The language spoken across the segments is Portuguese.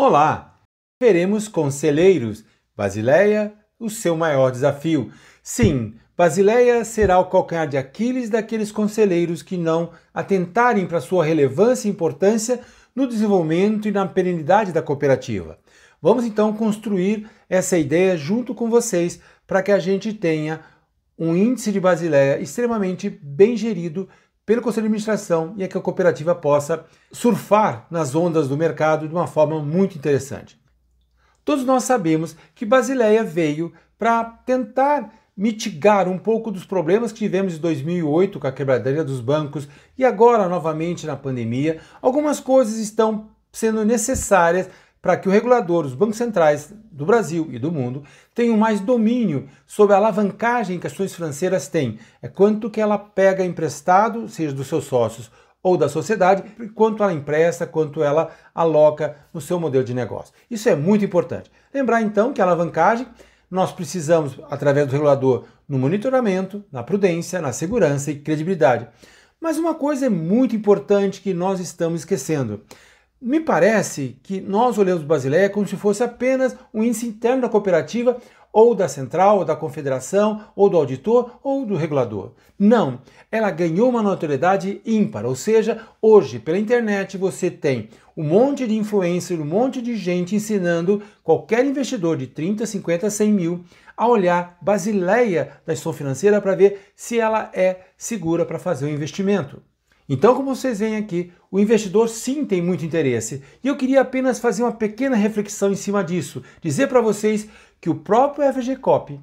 Olá! Veremos conselheiros. Basileia, o seu maior desafio. Sim, Basileia será o calcanhar de Aquiles daqueles conselheiros que não atentarem para sua relevância e importância no desenvolvimento e na perenidade da cooperativa. Vamos então construir essa ideia junto com vocês para que a gente tenha um índice de Basileia extremamente bem gerido pelo Conselho de Administração e é que a cooperativa possa surfar nas ondas do mercado de uma forma muito interessante. Todos nós sabemos que Basileia veio para tentar mitigar um pouco dos problemas que tivemos em 2008 com a quebradeira dos bancos e agora novamente na pandemia. Algumas coisas estão sendo necessárias para que o regulador, os bancos centrais do Brasil e do mundo, tenham mais domínio sobre a alavancagem que as suas financeiras têm. É quanto que ela pega emprestado, seja dos seus sócios ou da sociedade, quanto ela empresta, quanto ela aloca no seu modelo de negócio. Isso é muito importante. Lembrar então que a alavancagem nós precisamos, através do regulador, no monitoramento, na prudência, na segurança e credibilidade. Mas uma coisa é muito importante que nós estamos esquecendo. Me parece que nós olhamos Basileia como se fosse apenas um índice interno da cooperativa, ou da central, ou da confederação, ou do auditor, ou do regulador. Não, ela ganhou uma notoriedade ímpar, ou seja, hoje pela internet você tem um monte de influencer, um monte de gente ensinando qualquer investidor de 30, 50, 100 mil a olhar Basileia da gestão financeira para ver se ela é segura para fazer o investimento. Então, como vocês veem aqui, o investidor sim tem muito interesse. E eu queria apenas fazer uma pequena reflexão em cima disso, dizer para vocês que o próprio FGCOP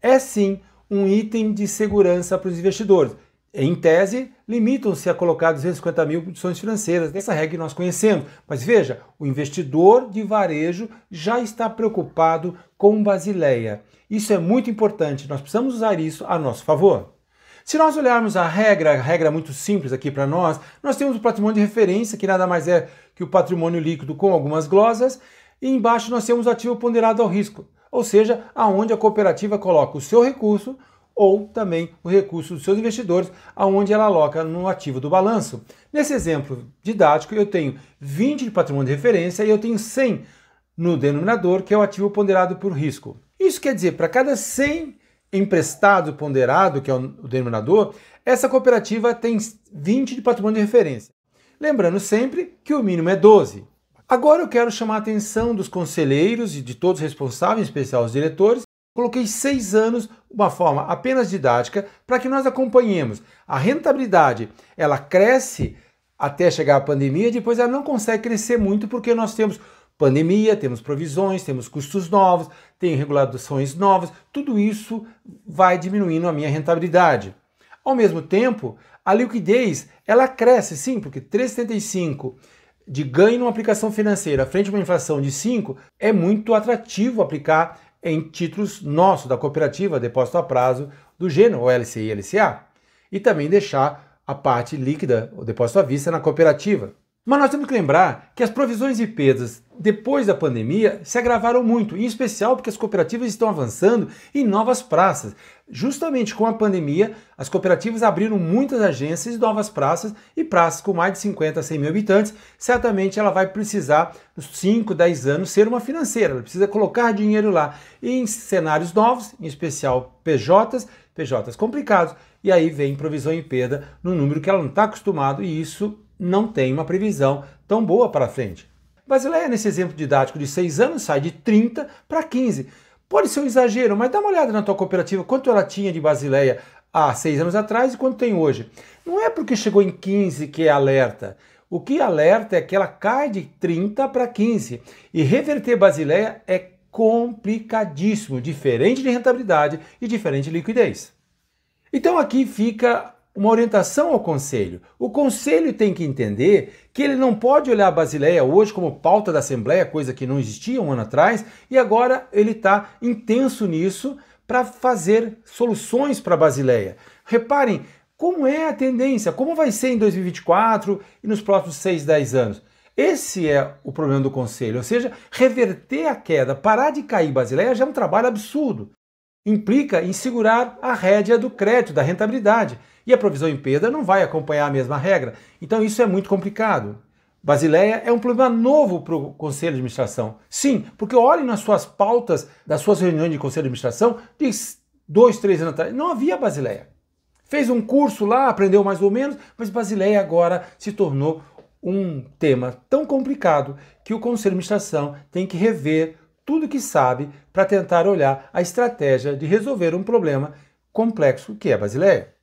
é sim um item de segurança para os investidores. Em tese, limitam-se a colocar 250 mil opções financeiras. Essa regra que nós conhecemos. Mas veja, o investidor de varejo já está preocupado com Basileia. Isso é muito importante. Nós precisamos usar isso a nosso favor. Se nós olharmos a regra, a regra muito simples aqui para nós, nós temos o patrimônio de referência, que nada mais é que o patrimônio líquido com algumas glosas, e embaixo nós temos o ativo ponderado ao risco, ou seja, aonde a cooperativa coloca o seu recurso ou também o recurso dos seus investidores, aonde ela aloca no ativo do balanço. Nesse exemplo didático, eu tenho 20 de patrimônio de referência e eu tenho 100 no denominador, que é o ativo ponderado por risco. Isso quer dizer, para cada 100 emprestado ponderado, que é o denominador, essa cooperativa tem 20 de patrimônio de referência. Lembrando sempre que o mínimo é 12. Agora eu quero chamar a atenção dos conselheiros e de todos os responsáveis, em especial os diretores. Coloquei seis anos, uma forma apenas didática, para que nós acompanhemos. A rentabilidade, ela cresce até chegar a pandemia, depois ela não consegue crescer muito porque nós temos pandemia, temos provisões, temos custos novos, tem regulações novas, tudo isso vai diminuindo a minha rentabilidade. Ao mesmo tempo, a liquidez, ela cresce sim, porque 3,75 de ganho numa aplicação financeira frente a uma inflação de 5 é muito atrativo aplicar em títulos nossos da cooperativa depósito a prazo do gênero, o LCI e LCA, e também deixar a parte líquida, o depósito à vista na cooperativa. Mas nós temos que lembrar que as provisões de perdas depois da pandemia se agravaram muito, em especial porque as cooperativas estão avançando em novas praças. Justamente com a pandemia, as cooperativas abriram muitas agências e novas praças e praças com mais de 50 a 100 mil habitantes. Certamente ela vai precisar, nos 5, 10 anos, ser uma financeira. Ela precisa colocar dinheiro lá. E em cenários novos, em especial PJs, PJs complicados, e aí vem provisão em perda no número que ela não está acostumado e isso não tem uma previsão tão boa para frente. Basileia, nesse exemplo didático de 6 anos, sai de 30 para 15. Pode ser um exagero, mas dá uma olhada na tua cooperativa, quanto ela tinha de Basileia há 6 anos atrás e quanto tem hoje. Não é porque chegou em 15 que é alerta. O que alerta é que ela cai de 30 para 15. E reverter Basileia é complicadíssimo, diferente de rentabilidade e diferente de liquidez. Então aqui fica uma orientação ao conselho. O conselho tem que entender que ele não pode olhar a Basileia hoje como pauta da Assembleia, coisa que não existia um ano atrás, e agora ele está intenso nisso para fazer soluções para a Basileia. Reparem como é a tendência, como vai ser em 2024 e nos próximos 6, 10 anos. Esse é o problema do conselho, ou seja, reverter a queda, parar de cair Basileia já é um trabalho absurdo. Implica em segurar a rédea do crédito, da rentabilidade. E a provisão em perda não vai acompanhar a mesma regra. Então isso é muito complicado. Basileia é um problema novo para o Conselho de Administração. Sim, porque olhem nas suas pautas das suas reuniões de Conselho de Administração de dois, três anos atrás, não havia Basileia. Fez um curso lá, aprendeu mais ou menos, mas Basileia agora se tornou um tema tão complicado que o Conselho de Administração tem que rever tudo que sabe para tentar olhar a estratégia de resolver um problema complexo que é Basileia.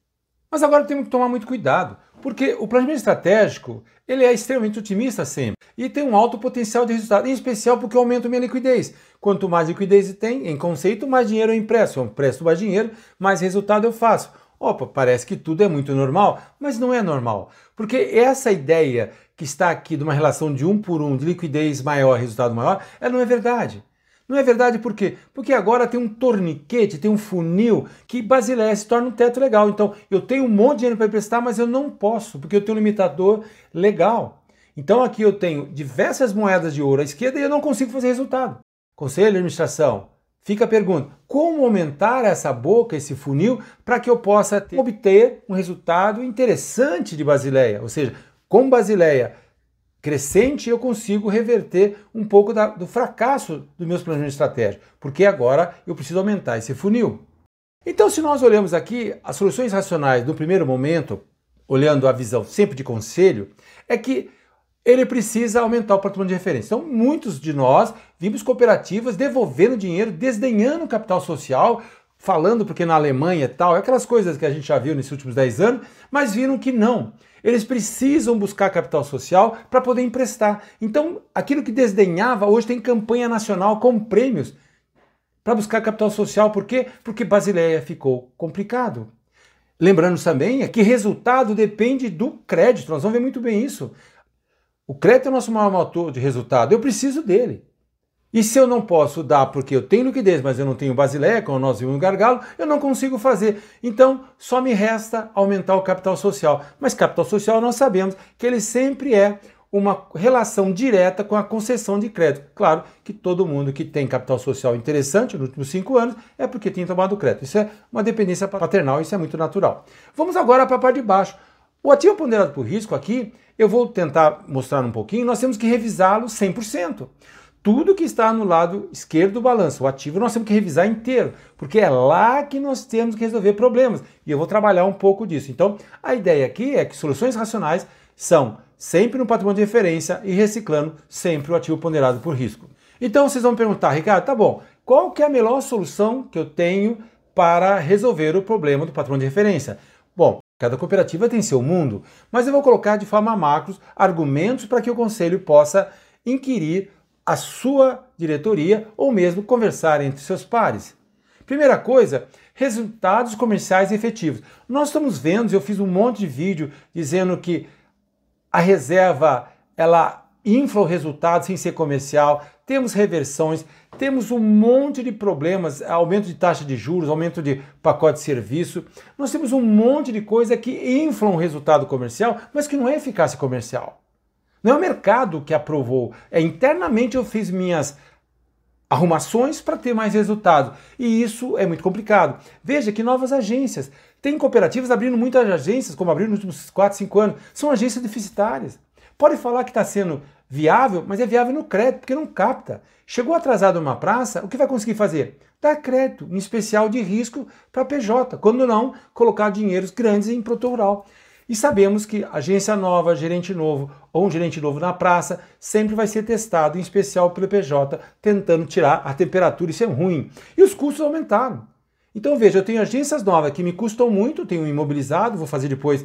Mas agora temos que tomar muito cuidado, porque o planejamento estratégico ele é extremamente otimista sempre e tem um alto potencial de resultado, em especial porque aumenta a minha liquidez. Quanto mais liquidez tem, em conceito, mais dinheiro eu empresto. Eu empresto mais dinheiro, mais resultado eu faço. Opa, parece que tudo é muito normal, mas não é normal. Porque essa ideia que está aqui de uma relação de um por um, de liquidez maior, resultado maior, ela não é verdade. Não é verdade por quê? Porque agora tem um torniquete, tem um funil que Basileia se torna um teto legal. Então, eu tenho um monte de dinheiro para emprestar, mas eu não posso, porque eu tenho um limitador legal. Então, aqui eu tenho diversas moedas de ouro à esquerda e eu não consigo fazer resultado. Conselho de administração, fica a pergunta: como aumentar essa boca, esse funil, para que eu possa ter, obter um resultado interessante de Basileia? Ou seja, com Basileia crescente, eu consigo reverter um pouco da, do fracasso dos meus planos estratégicos, porque agora eu preciso aumentar esse funil. Então, se nós olhamos aqui as soluções racionais no primeiro momento, olhando a visão sempre de conselho, é que ele precisa aumentar o patrimônio de referência. Então, muitos de nós vimos cooperativas devolvendo dinheiro, desdenhando o capital social, falando porque na Alemanha e tal, aquelas coisas que a gente já viu nesses últimos 10 anos, mas viram que não. Eles precisam buscar capital social para poder emprestar. Então, aquilo que desdenhava, hoje tem campanha nacional com prêmios para buscar capital social. Por quê? Porque Basileia ficou complicado. Lembrando também que resultado depende do crédito. Nós vamos ver muito bem isso. O crédito é o nosso maior motor de resultado. Eu preciso dele. E se eu não posso dar porque eu tenho liquidez, mas eu não tenho basileia, como nós vimos no gargalo, eu não consigo fazer. Então, só me resta aumentar o capital social. Mas capital social nós sabemos que ele sempre é uma relação direta com a concessão de crédito. Claro que todo mundo que tem capital social interessante nos últimos cinco anos é porque tem tomado crédito. Isso é uma dependência paternal, isso é muito natural. Vamos agora para a parte de baixo. O ativo ponderado por risco aqui, eu vou tentar mostrar um pouquinho, nós temos que revisá-lo 100% tudo que está no lado esquerdo do balanço, o ativo, nós temos que revisar inteiro, porque é lá que nós temos que resolver problemas. E eu vou trabalhar um pouco disso. Então, a ideia aqui é que soluções racionais são sempre no patrimônio de referência e reciclando sempre o ativo ponderado por risco. Então, vocês vão me perguntar, Ricardo, tá bom, qual que é a melhor solução que eu tenho para resolver o problema do patrimônio de referência? Bom, Cada cooperativa tem seu mundo, mas eu vou colocar de forma macros argumentos para que o conselho possa inquirir a sua diretoria ou mesmo conversar entre seus pares. Primeira coisa, resultados comerciais efetivos. Nós estamos vendo, eu fiz um monte de vídeo dizendo que a reserva ela infla o resultado sem ser comercial, temos reversões, temos um monte de problemas, aumento de taxa de juros, aumento de pacote de serviço. Nós temos um monte de coisa que inflam o resultado comercial, mas que não é eficácia comercial. Não é o mercado que aprovou, é internamente eu fiz minhas arrumações para ter mais resultado. E isso é muito complicado. Veja que novas agências. Tem cooperativas abrindo muitas agências, como abriram nos últimos 4, 5 anos. São agências deficitárias. Pode falar que está sendo viável, mas é viável no crédito, porque não capta. Chegou atrasado numa praça, o que vai conseguir fazer? Dar crédito, em especial de risco para PJ. Quando não, colocar dinheiros grandes em produto. E sabemos que agência nova, gerente novo ou um gerente novo na praça sempre vai ser testado, em especial pelo PJ, tentando tirar a temperatura. Isso é ruim. E os custos aumentaram. Então veja, eu tenho agências novas que me custam muito, tenho imobilizado, vou fazer depois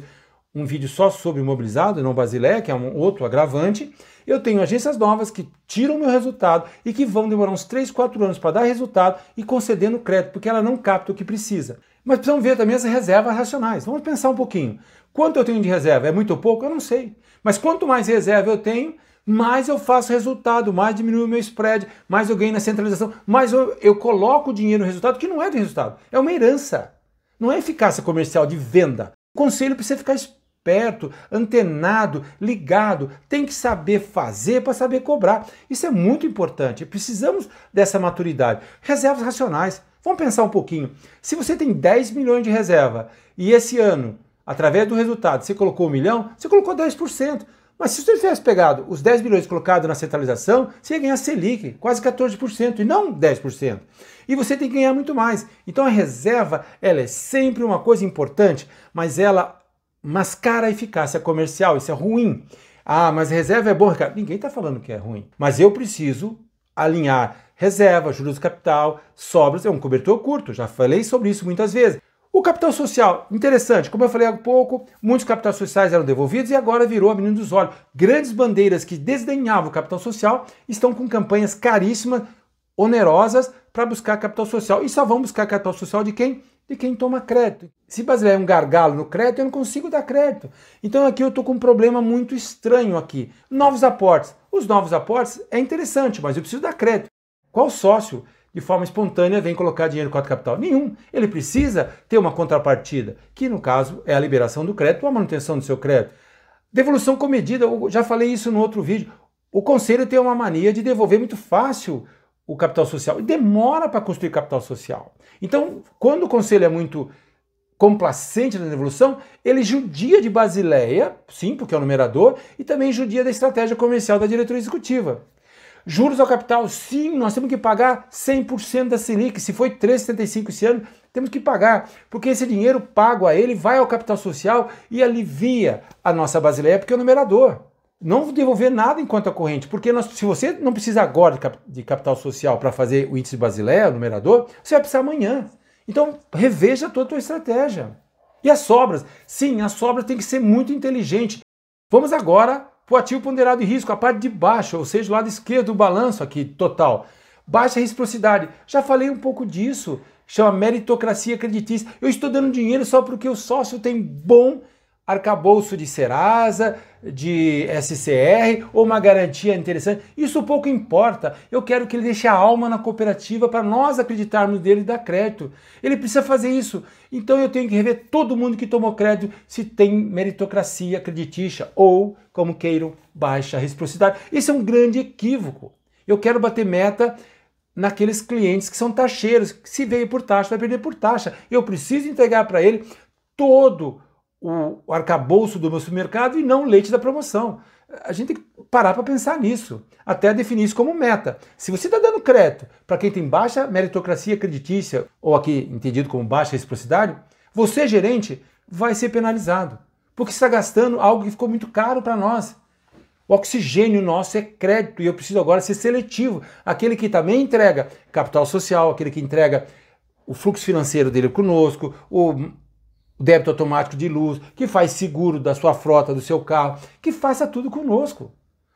um vídeo só sobre imobilizado, não Basilé, que é um outro agravante. Eu tenho agências novas que tiram meu resultado e que vão demorar uns 3, 4 anos para dar resultado e concedendo crédito, porque ela não capta o que precisa. Mas precisamos ver também as reservas racionais. Vamos pensar um pouquinho. Quanto eu tenho de reserva? É muito ou pouco? Eu não sei. Mas quanto mais reserva eu tenho, mais eu faço resultado, mais diminui o meu spread, mais eu ganho na centralização, mais eu, eu coloco dinheiro no resultado, que não é do resultado, é uma herança. Não é eficácia comercial de venda. O conselho precisa ficar esperto, antenado, ligado, tem que saber fazer para saber cobrar. Isso é muito importante. Precisamos dessa maturidade. Reservas racionais. Vamos pensar um pouquinho. Se você tem 10 milhões de reserva e esse ano através do resultado, você colocou um milhão, você colocou 10%. Mas se você tivesse pegado os 10 bilhões colocados na centralização, você ia ganhar Selic, quase 14%, e não 10%. E você tem que ganhar muito mais. Então a reserva, ela é sempre uma coisa importante, mas ela mascara a eficácia comercial, isso é ruim. Ah, mas reserva é bom, Ricardo. Ninguém está falando que é ruim. Mas eu preciso alinhar reserva, juros de capital, sobras, é um cobertor curto, já falei sobre isso muitas vezes. O capital social, interessante, como eu falei há pouco, muitos capitais sociais eram devolvidos e agora virou a menina dos olhos. Grandes bandeiras que desdenhavam o capital social estão com campanhas caríssimas, onerosas, para buscar capital social. E só vão buscar capital social de quem? De quem toma crédito. Se é um gargalo no crédito, eu não consigo dar crédito. Então aqui eu estou com um problema muito estranho aqui. Novos aportes. Os novos aportes é interessante, mas eu preciso dar crédito. Qual sócio de forma espontânea vem colocar dinheiro no cota capital? Nenhum. Ele precisa ter uma contrapartida, que no caso é a liberação do crédito ou a manutenção do seu crédito. Devolução comedida, eu já falei isso no outro vídeo. O conselho tem uma mania de devolver muito fácil o capital social e demora para construir capital social. Então, quando o conselho é muito complacente na devolução, ele judia de Basileia, sim, porque é o numerador, e também judia da estratégia comercial da diretoria executiva. Juros ao capital, sim, nós temos que pagar 100% da Selic. Se foi 3,75 esse ano, temos que pagar, porque esse dinheiro pago a ele vai ao capital social e alivia a nossa basileia, porque é o numerador. Não devolver nada em conta corrente, porque nós, se você não precisa agora de capital social para fazer o índice basileia, o numerador, você vai precisar amanhã. Então, reveja toda a tua estratégia. E as sobras? Sim, as sobras tem que ser muito inteligente. Vamos agora o ativo ponderado de risco, a parte de baixo, ou seja, o lado esquerdo do balanço aqui, total. Baixa reciprocidade. Já falei um pouco disso. Chama meritocracia creditícia. Eu estou dando dinheiro só porque o sócio tem bom arcabouço de Serasa, de SCR ou uma garantia interessante. Isso pouco importa. Eu quero que ele deixe a alma na cooperativa para nós acreditarmos nele e dar crédito. Ele precisa fazer isso. Então eu tenho que rever todo mundo que tomou crédito se tem meritocracia creditícia ou, como queiram, baixa reciprocidade. Isso é um grande equívoco. Eu quero bater meta naqueles clientes que são taxeiros. Se veio por taxa, vai perder por taxa. Eu preciso entregar para ele todo o, o arcabouço do meu supermercado e não o leite da promoção. A gente tem que parar para pensar nisso, até definir isso como meta. Se você está dando crédito para quem tem baixa meritocracia creditícia, ou aqui entendido como baixa reciprocidade, você, gerente, vai ser penalizado, porque está gastando algo que ficou muito caro para nós. O oxigênio nosso é crédito e eu preciso agora ser seletivo. Aquele que também entrega capital social, aquele que entrega o fluxo financeiro dele conosco, o débito automático de luz, que faz seguro da sua frota, do seu carro, que faça tudo conosco.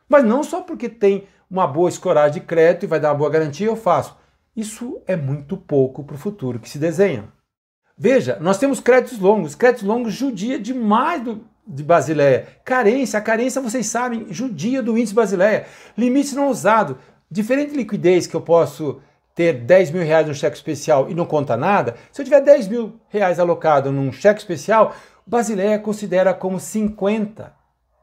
Mas não só porque tem uma boa escoragem de crédito e vai dar uma boa garantia, eu faço. Isso é muito pouco para o futuro que se desenha. Veja, nós temos créditos longos. Créditos longos judia demais do, de Basileia. Carência, a carência, vocês sabem, judia do índice Basileia. Limite não usado. Diferente de liquidez que eu posso ter 10 mil reais no cheque especial e não conta nada, se eu tiver 10 mil reais alocado num cheque especial, Basileia considera como 50,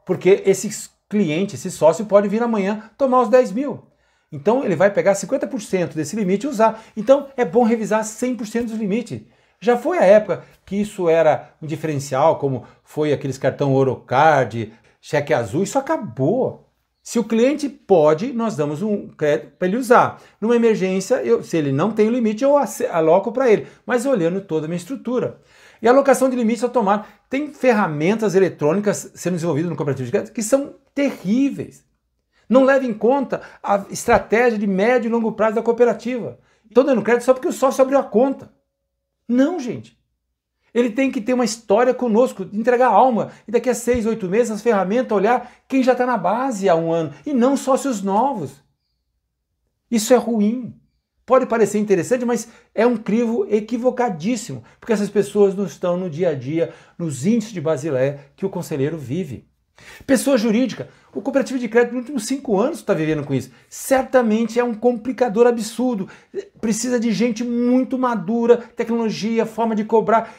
porque esse cliente, esse sócio pode vir amanhã tomar os 10 mil. Então ele vai pegar 50% desse limite e usar. Então é bom revisar 100% dos limites. Já foi a época que isso era um diferencial, como foi aqueles cartão Orocard, cheque azul, isso acabou. Se o cliente pode, nós damos um crédito para ele usar. Numa emergência, eu, se ele não tem o limite, eu aloco para ele, mas olhando toda a minha estrutura. E a alocação de limites automático. Tem ferramentas eletrônicas sendo desenvolvidas no cooperativo de crédito que são terríveis. Não leva em conta a estratégia de médio e longo prazo da cooperativa. Estou dando crédito só porque o sócio abriu a conta. Não, gente. Ele tem que ter uma história conosco, entregar alma. E daqui a seis, oito meses, as ferramentas, olhar quem já está na base há um ano. E não sócios novos. Isso é ruim. Pode parecer interessante, mas é um crivo equivocadíssimo, porque essas pessoas não estão no dia a dia, nos índices de Basileia que o conselheiro vive. Pessoa jurídica, o cooperativo de crédito nos últimos cinco anos está vivendo com isso. Certamente é um complicador absurdo. Precisa de gente muito madura, tecnologia, forma de cobrar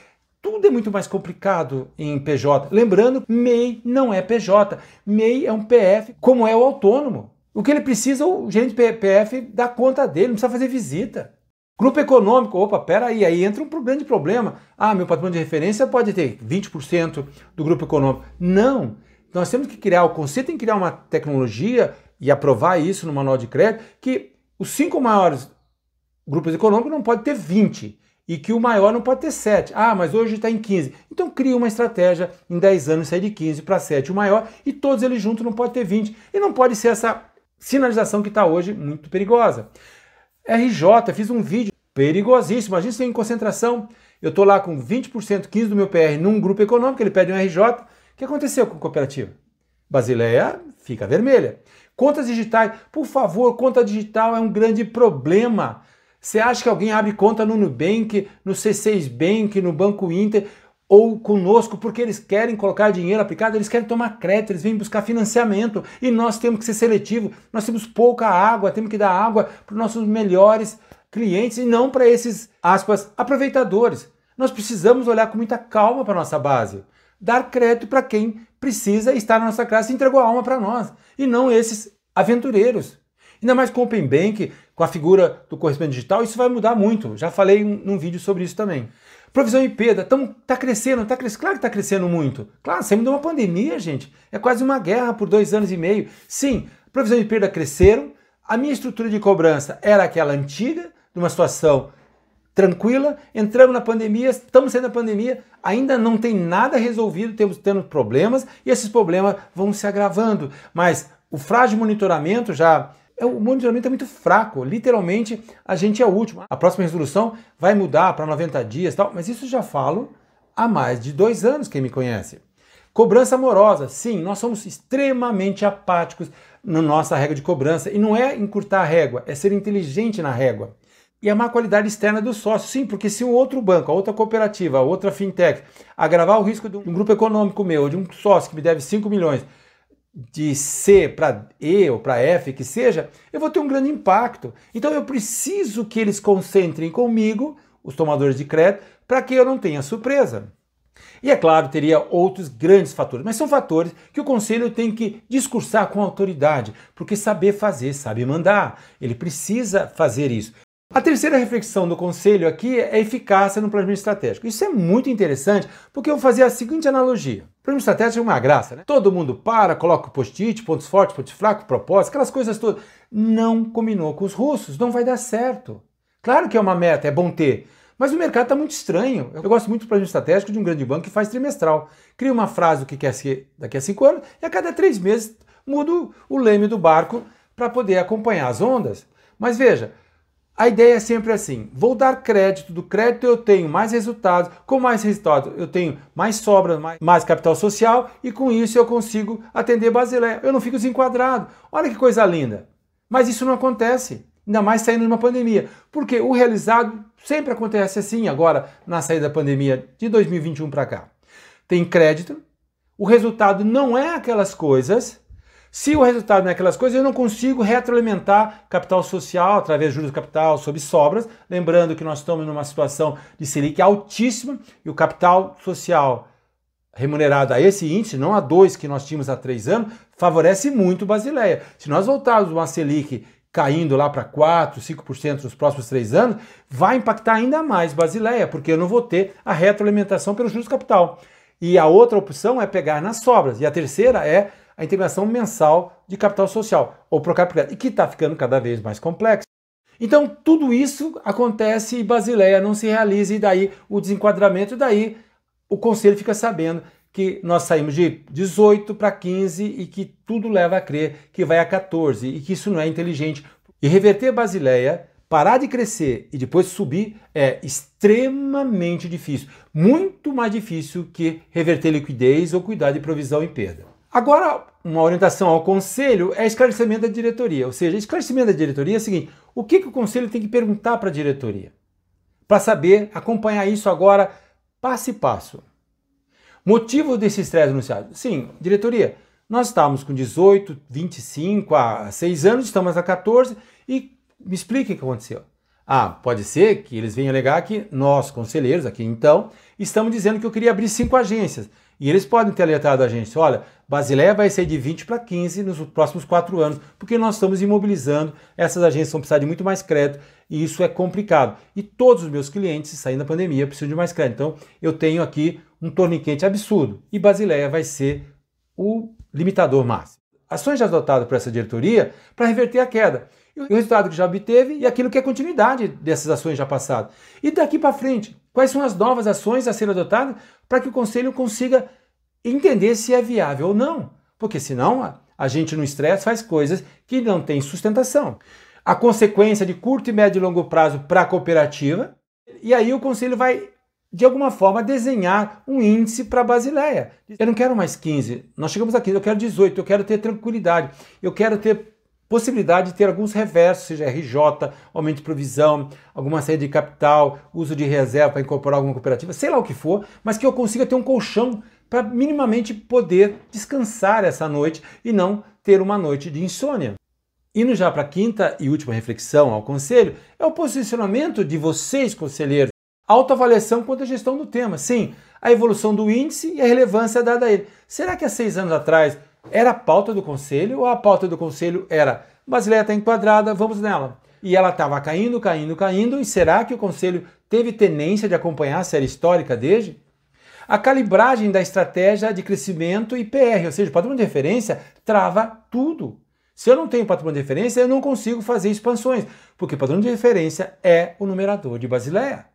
tudo é muito mais complicado em PJ. Lembrando, MEI não é PJ. MEI é um PF, como é o autônomo. O que ele precisa, o gerente PF dá conta dele, não precisa fazer visita. Grupo econômico, opa, peraí, aí entra um grande problema. Ah, meu patrimônio de referência pode ter 20% do grupo econômico. Não, nós temos que criar, o conceito tem que criar uma tecnologia e aprovar isso no manual de crédito, que os cinco maiores grupos econômicos não pode ter 20 e que o maior não pode ter 7. Ah, mas hoje está em 15. Então cria uma estratégia em 10 anos sair de 15 para 7 o maior e todos eles juntos não pode ter 20. E não pode ser essa sinalização que está hoje muito perigosa. RJ, fiz um vídeo perigosíssimo. A gente tem em concentração. Eu estou lá com 20%, 15% do meu PR num grupo econômico, ele pede um RJ. O que aconteceu com a cooperativa? Basileia fica vermelha. Contas digitais, por favor, conta digital é um grande problema. Você acha que alguém abre conta no Nubank, no C6 Bank, no Banco Inter ou conosco porque eles querem colocar dinheiro aplicado, eles querem tomar crédito, eles vêm buscar financiamento e nós temos que ser seletivo. Nós temos pouca água, temos que dar água para os nossos melhores clientes e não para esses aspas aproveitadores. Nós precisamos olhar com muita calma para nossa base, dar crédito para quem precisa estar na nossa classe e entregou a alma para nós, e não esses aventureiros. Ainda mais com o Open Bank, com a figura do correspondente digital, isso vai mudar muito. Já falei num vídeo sobre isso também. Provisão IP, está tá crescendo, está crescendo, claro que está crescendo muito. Claro, saímos de uma pandemia, gente. É quase uma guerra por dois anos e meio. Sim, provisão e perda cresceram. A minha estrutura de cobrança era aquela antiga, de uma situação tranquila. Entramos na pandemia, estamos saindo da pandemia, ainda não tem nada resolvido, temos tendo problemas e esses problemas vão se agravando. Mas o frágil monitoramento já o monitoramento é muito fraco. Literalmente, a gente é o último. A próxima resolução vai mudar para 90 dias tal, mas isso já falo há mais de dois anos, quem me conhece. Cobrança amorosa. Sim, nós somos extremamente apáticos na nossa regra de cobrança. E não é encurtar a régua, é ser inteligente na régua. E a má qualidade externa do sócio. Sim, porque se um outro banco, a outra cooperativa, a outra fintech, agravar o risco de um grupo econômico meu, de um sócio que me deve 5 milhões, de C para E ou para F, que seja, eu vou ter um grande impacto. Então eu preciso que eles concentrem comigo, os tomadores de crédito, para que eu não tenha surpresa. E é claro, teria outros grandes fatores, mas são fatores que o conselho tem que discursar com autoridade, porque saber fazer, sabe mandar. Ele precisa fazer isso. A terceira reflexão do conselho aqui é eficácia no planejamento estratégico. Isso é muito interessante porque eu vou fazer a seguinte analogia. O planejamento estratégico é uma graça, né? Todo mundo para, coloca o post-it, pontos fortes, pontos fracos, propósitos, aquelas coisas todas. Não combinou com os russos, não vai dar certo. Claro que é uma meta, é bom ter, mas o mercado está muito estranho. Eu gosto muito do planejamento estratégico de um grande banco que faz trimestral. Cria uma frase do que quer ser daqui a cinco anos e a cada três meses muda o leme do barco para poder acompanhar as ondas. Mas veja, a ideia é sempre assim: vou dar crédito, do crédito eu tenho mais resultados, com mais resultados eu tenho mais sobra, mais, mais capital social e com isso eu consigo atender Basileia. Eu não fico desenquadrado. Olha que coisa linda. Mas isso não acontece, ainda mais saindo de uma pandemia, porque o realizado sempre acontece assim agora na saída da pandemia de 2021 para cá. Tem crédito, o resultado não é aquelas coisas se o resultado não é aquelas coisas, eu não consigo retroalimentar capital social através de juros de capital sobre sobras. Lembrando que nós estamos numa situação de Selic altíssima e o capital social remunerado a esse índice, não a dois que nós tínhamos há três anos, favorece muito o Basileia. Se nós voltarmos uma Selic caindo lá para 4%, 5% nos próximos três anos, vai impactar ainda mais Basileia, porque eu não vou ter a retroalimentação pelos juros capital. E a outra opção é pegar nas sobras. E a terceira é a integração mensal de capital social, ou Procap e que está ficando cada vez mais complexo. Então, tudo isso acontece e Basileia não se realiza, e daí o desenquadramento, e daí o conselho fica sabendo que nós saímos de 18 para 15 e que tudo leva a crer que vai a 14 e que isso não é inteligente. E reverter Basileia, parar de crescer e depois subir é extremamente difícil. Muito mais difícil que reverter liquidez ou cuidar de provisão e perda. Agora, uma orientação ao conselho é esclarecimento da diretoria. Ou seja, esclarecimento da diretoria é o seguinte: o que, que o conselho tem que perguntar para a diretoria? Para saber acompanhar isso agora passo a passo. Motivo desse estresse anunciado? Sim, diretoria, nós estávamos com 18, 25 a 6 anos, estamos a 14 e me explique o que aconteceu. Ah, pode ser que eles venham alegar que nós, conselheiros aqui então, estamos dizendo que eu queria abrir cinco agências. E eles podem ter alertado a gente, olha, Basileia vai ser de 20 para 15 nos próximos quatro anos, porque nós estamos imobilizando, essas agências vão precisar de muito mais crédito e isso é complicado. E todos os meus clientes, saindo da pandemia, precisam de mais crédito. Então, eu tenho aqui um torniquete absurdo e Basileia vai ser o limitador máximo. Ações já adotadas por essa diretoria para reverter a queda. E o resultado que já obteve e aquilo que é continuidade dessas ações já passadas. E daqui para frente, quais são as novas ações a serem adotadas para que o conselho consiga entender se é viável ou não. Porque senão a gente no estresse faz coisas que não têm sustentação. A consequência de curto, e médio e longo prazo para a cooperativa, e aí o conselho vai de alguma forma, desenhar um índice para a Basileia. Eu não quero mais 15, nós chegamos aqui, eu quero 18, eu quero ter tranquilidade, eu quero ter possibilidade de ter alguns reversos, seja RJ, aumento de provisão, alguma saída de capital, uso de reserva para incorporar alguma cooperativa, sei lá o que for, mas que eu consiga ter um colchão para minimamente poder descansar essa noite e não ter uma noite de insônia. Indo já para a quinta e última reflexão ao conselho, é o posicionamento de vocês, conselheiros, Autoavaliação quanto à gestão do tema. Sim, a evolução do índice e a relevância dada a ele. Será que há seis anos atrás era a pauta do conselho ou a pauta do conselho era Basileia está enquadrada, vamos nela? E ela estava caindo, caindo, caindo, e será que o conselho teve tendência de acompanhar a série histórica desde? A calibragem da estratégia de crescimento e PR, ou seja, padrão de referência, trava tudo. Se eu não tenho patrimônio de referência, eu não consigo fazer expansões, porque padrão de referência é o numerador de Basileia.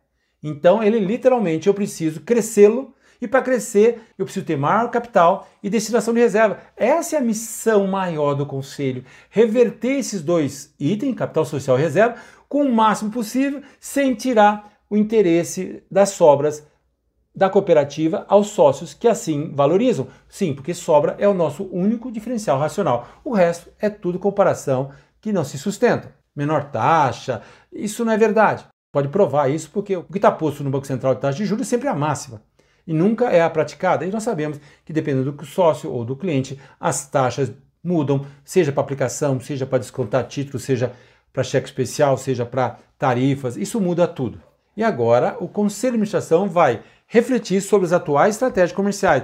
Então, ele literalmente eu preciso crescê-lo e para crescer eu preciso ter maior capital e destinação de reserva. Essa é a missão maior do conselho: reverter esses dois itens, capital social e reserva, com o máximo possível, sem tirar o interesse das sobras da cooperativa aos sócios que assim valorizam. Sim, porque sobra é o nosso único diferencial racional. O resto é tudo comparação que não se sustenta. Menor taxa, isso não é verdade pode provar isso, porque o que está posto no Banco Central de taxa de juros é sempre a máxima e nunca é a praticada. E nós sabemos que dependendo do sócio ou do cliente, as taxas mudam, seja para aplicação, seja para descontar título, seja para cheque especial, seja para tarifas, isso muda tudo. E agora o Conselho de Administração vai refletir sobre as atuais estratégias comerciais.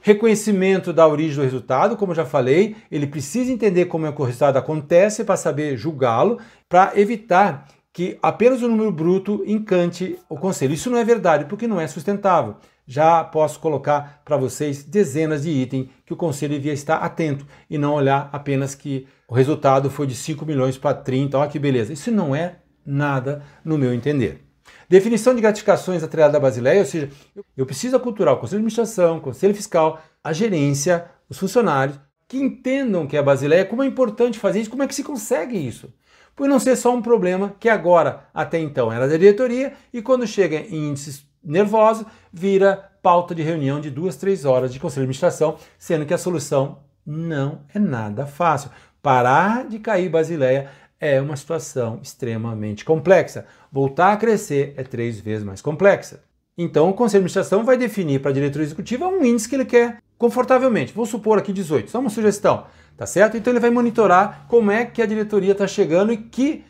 Reconhecimento da origem do resultado, como já falei, ele precisa entender como é que o resultado acontece para saber julgá-lo, para evitar que apenas o número bruto encante o conselho. Isso não é verdade, porque não é sustentável. Já posso colocar para vocês dezenas de itens que o conselho devia estar atento e não olhar apenas que o resultado foi de 5 milhões para 30, olha que beleza. Isso não é nada no meu entender. Definição de gratificações atrelada à Basileia, ou seja, eu preciso aculturar o conselho de administração, o conselho fiscal, a gerência, os funcionários, que entendam que é a Basileia, como é importante fazer isso, como é que se consegue isso por não ser só um problema que agora, até então, era da diretoria e quando chega em índices nervosos, vira pauta de reunião de duas, três horas de conselho de administração, sendo que a solução não é nada fácil. Parar de cair Basileia é uma situação extremamente complexa. Voltar a crescer é três vezes mais complexa. Então, o Conselho de Administração vai definir para a diretoria executiva um índice que ele quer confortavelmente. Vou supor aqui 18, só uma sugestão tá certo? Então ele vai monitorar como é que a diretoria está chegando e que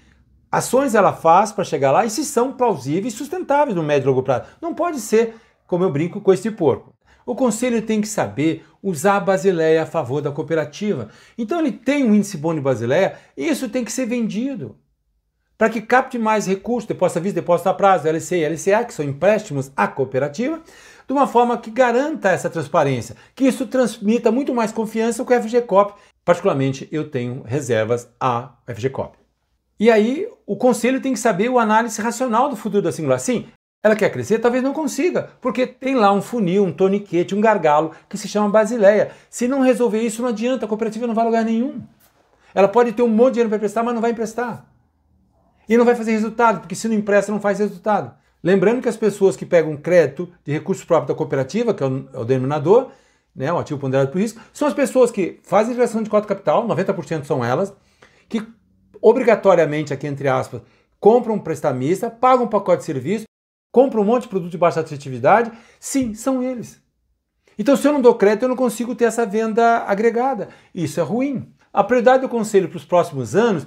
ações ela faz para chegar lá e se são plausíveis e sustentáveis no médio e longo prazo. Não pode ser, como eu brinco, com esse porco. O conselho tem que saber usar a Basileia a favor da cooperativa. Então ele tem um índice bom de Basileia e isso tem que ser vendido. Para que capte mais recursos, depósito à vista, depósito a prazo, LCI e LCA, que são empréstimos à cooperativa, de uma forma que garanta essa transparência, que isso transmita muito mais confiança com o FGCOP Particularmente, eu tenho reservas a FGCOP. E aí, o conselho tem que saber o análise racional do futuro da singular. Sim, ela quer crescer, talvez não consiga, porque tem lá um funil, um toniquete, um gargalo que se chama Basileia. Se não resolver isso, não adianta, a cooperativa não vai a lugar nenhum. Ela pode ter um monte de dinheiro para emprestar, mas não vai emprestar. E não vai fazer resultado, porque se não empresta, não faz resultado. Lembrando que as pessoas que pegam crédito de recursos próprios da cooperativa, que é o, é o denominador, né, o ativo ponderado por risco, são as pessoas que fazem geração de cota capital, 90% são elas, que obrigatoriamente, aqui entre aspas, compram um prestamista, pagam um pacote de serviço, compram um monte de produto de baixa atratividade. Sim, são eles. Então, se eu não dou crédito, eu não consigo ter essa venda agregada. Isso é ruim. A prioridade do conselho para os próximos anos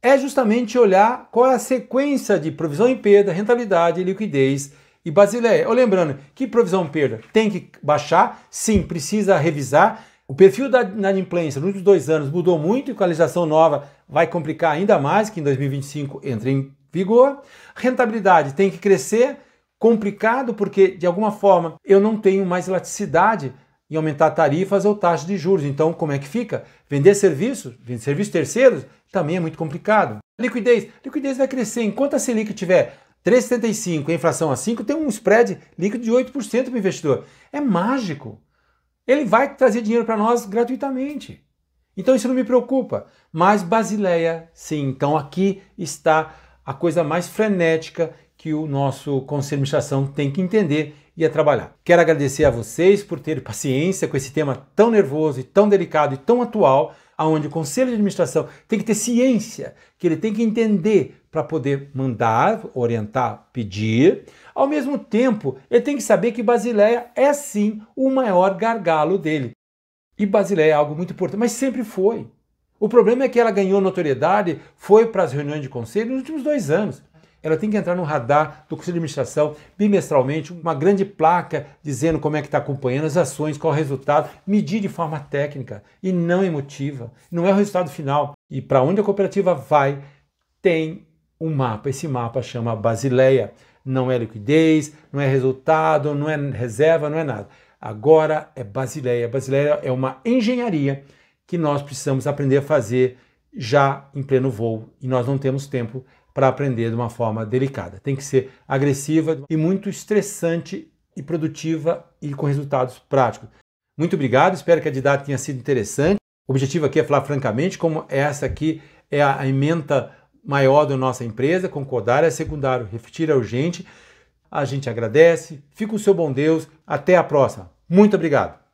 é justamente olhar qual é a sequência de provisão em perda, rentabilidade, liquidez e Basileia. Lembrando que provisão perda tem que baixar, sim, precisa revisar. O perfil da inadimplência nos últimos dois anos mudou muito e com a legislação nova vai complicar ainda mais, que em 2025 entra em vigor. Rentabilidade tem que crescer, complicado porque de alguma forma eu não tenho mais elasticidade em aumentar tarifas ou taxas de juros. Então, como é que fica? Vender serviços, vender serviços terceiros, também é muito complicado. Liquidez, liquidez vai crescer. Enquanto a Selic tiver 3,75 e a inflação a 5, tem um spread líquido de 8% para o investidor. É mágico. Ele vai trazer dinheiro para nós gratuitamente. Então isso não me preocupa. Mas Basileia, sim. Então aqui está a coisa mais frenética que o nosso conselho de administração tem que entender e a trabalhar. Quero agradecer a vocês por terem paciência com esse tema tão nervoso e tão delicado e tão atual, aonde o conselho de administração tem que ter ciência, que ele tem que entender para poder mandar, orientar, pedir. Ao mesmo tempo, ele tem que saber que Basileia é sim o maior gargalo dele. E Basileia é algo muito importante, mas sempre foi. O problema é que ela ganhou notoriedade, foi para as reuniões de conselho nos últimos dois anos ela tem que entrar no radar do Conselho de Administração bimestralmente, uma grande placa dizendo como é que está acompanhando as ações, qual o resultado, medir de forma técnica e não emotiva. Não é o resultado final. E para onde a cooperativa vai, tem um mapa. Esse mapa chama Basileia. Não é liquidez, não é resultado, não é reserva, não é nada. Agora é Basileia. Basileia é uma engenharia que nós precisamos aprender a fazer já em pleno voo e nós não temos tempo para aprender de uma forma delicada. Tem que ser agressiva e muito estressante e produtiva e com resultados práticos. Muito obrigado, espero que a didática tenha sido interessante. O objetivo aqui é falar francamente como essa aqui é a emenda maior da nossa empresa, concordar é secundário, refletir é urgente. A gente agradece, fica o seu bom Deus, até a próxima. Muito obrigado.